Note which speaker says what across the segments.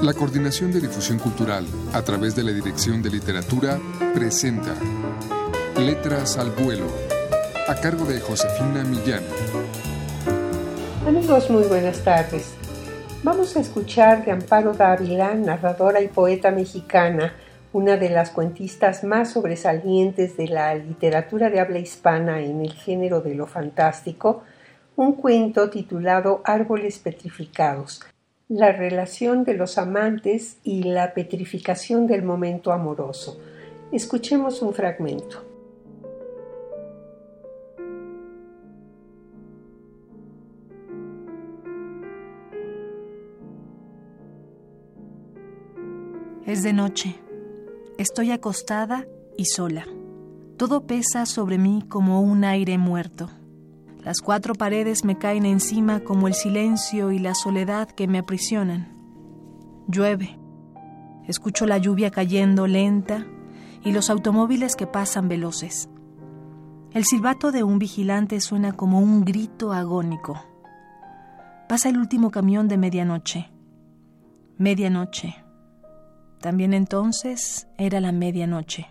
Speaker 1: La Coordinación de Difusión Cultural, a través de la Dirección de Literatura, presenta Letras al Vuelo, a cargo de Josefina Millán.
Speaker 2: Amigos, muy buenas tardes. Vamos a escuchar de Amparo Dávila, narradora y poeta mexicana, una de las cuentistas más sobresalientes de la literatura de habla hispana en el género de lo fantástico, un cuento titulado Árboles Petrificados, la relación de los amantes y la petrificación del momento amoroso. Escuchemos un fragmento.
Speaker 3: Es de noche. Estoy acostada y sola. Todo pesa sobre mí como un aire muerto. Las cuatro paredes me caen encima como el silencio y la soledad que me aprisionan. Llueve. Escucho la lluvia cayendo lenta y los automóviles que pasan veloces. El silbato de un vigilante suena como un grito agónico. Pasa el último camión de medianoche. Medianoche. También entonces era la medianoche.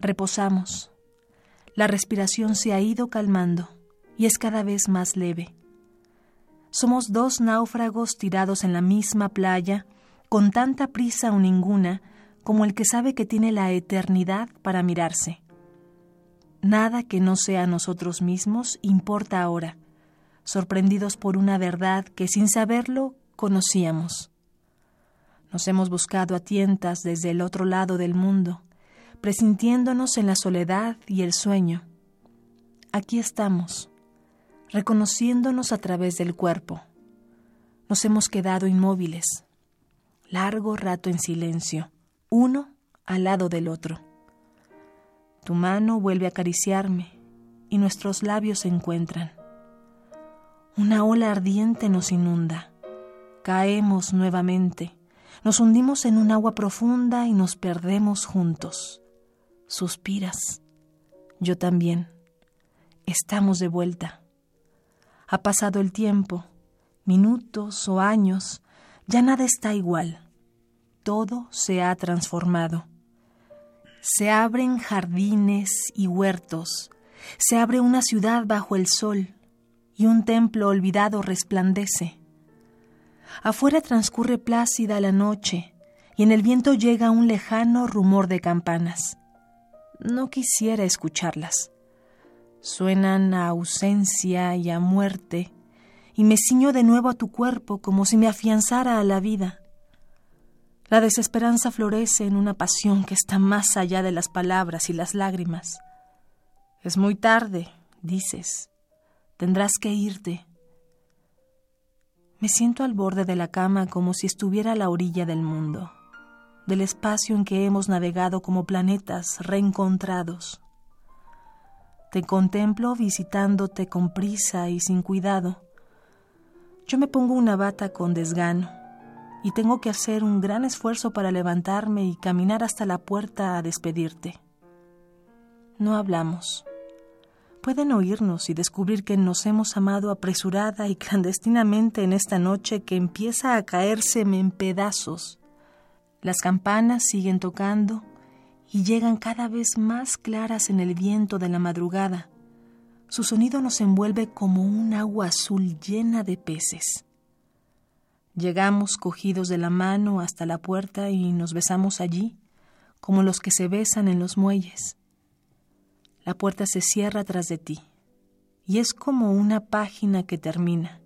Speaker 3: Reposamos. La respiración se ha ido calmando y es cada vez más leve. Somos dos náufragos tirados en la misma playa, con tanta prisa o ninguna como el que sabe que tiene la eternidad para mirarse. Nada que no sea nosotros mismos importa ahora, sorprendidos por una verdad que sin saberlo conocíamos. Nos hemos buscado a tientas desde el otro lado del mundo, presintiéndonos en la soledad y el sueño. Aquí estamos, reconociéndonos a través del cuerpo. Nos hemos quedado inmóviles, largo rato en silencio, uno al lado del otro. Tu mano vuelve a acariciarme y nuestros labios se encuentran. Una ola ardiente nos inunda. Caemos nuevamente. Nos hundimos en un agua profunda y nos perdemos juntos. Suspiras. Yo también. Estamos de vuelta. Ha pasado el tiempo, minutos o años, ya nada está igual. Todo se ha transformado. Se abren jardines y huertos, se abre una ciudad bajo el sol y un templo olvidado resplandece. Afuera transcurre plácida la noche y en el viento llega un lejano rumor de campanas. No quisiera escucharlas suenan a ausencia y a muerte, y me ciño de nuevo a tu cuerpo como si me afianzara a la vida. La desesperanza florece en una pasión que está más allá de las palabras y las lágrimas. Es muy tarde, dices. Tendrás que irte. Me siento al borde de la cama como si estuviera a la orilla del mundo, del espacio en que hemos navegado como planetas reencontrados. Te contemplo visitándote con prisa y sin cuidado. Yo me pongo una bata con desgano y tengo que hacer un gran esfuerzo para levantarme y caminar hasta la puerta a despedirte. No hablamos. Pueden oírnos y descubrir que nos hemos amado apresurada y clandestinamente en esta noche que empieza a caérseme en pedazos. Las campanas siguen tocando y llegan cada vez más claras en el viento de la madrugada. Su sonido nos envuelve como un agua azul llena de peces. Llegamos cogidos de la mano hasta la puerta y nos besamos allí, como los que se besan en los muelles. La puerta se cierra tras de ti, y es como una página que termina,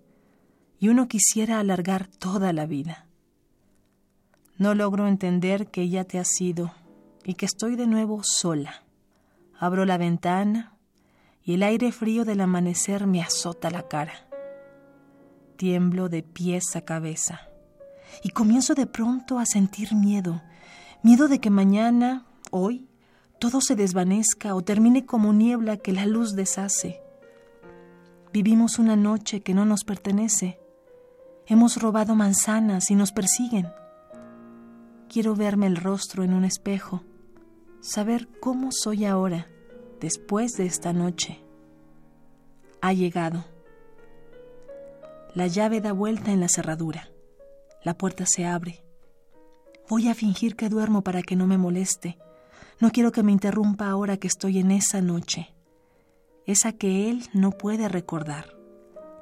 Speaker 3: y uno quisiera alargar toda la vida. No logro entender que ya te has ido y que estoy de nuevo sola. Abro la ventana y el aire frío del amanecer me azota la cara. Tiemblo de pies a cabeza y comienzo de pronto a sentir miedo, miedo de que mañana, hoy, todo se desvanezca o termine como niebla que la luz deshace. Vivimos una noche que no nos pertenece. Hemos robado manzanas y nos persiguen. Quiero verme el rostro en un espejo saber cómo soy ahora, después de esta noche. Ha llegado. La llave da vuelta en la cerradura. La puerta se abre Voy a fingir que duermo para que no me moleste. No quiero que me interrumpa ahora que estoy en esa noche, esa que él no puede recordar.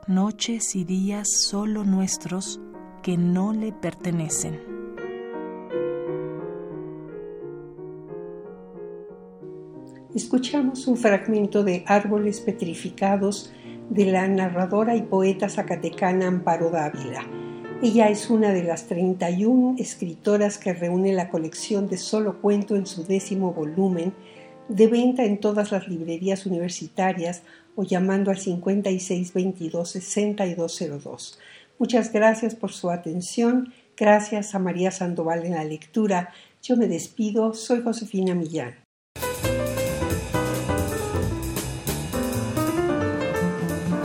Speaker 3: Noches y días solo nuestros que no le pertenecen.
Speaker 2: Escuchamos un fragmento de Árboles Petrificados de la narradora y poeta zacatecana Amparo Dávila. Ella es una de las 31 escritoras que reúne la colección de Solo Cuento en su décimo volumen, de venta en todas las librerías universitarias o llamando al 5622-6202. Muchas gracias por su atención. Gracias a María Sandoval en la lectura. Yo me despido. Soy Josefina Millán.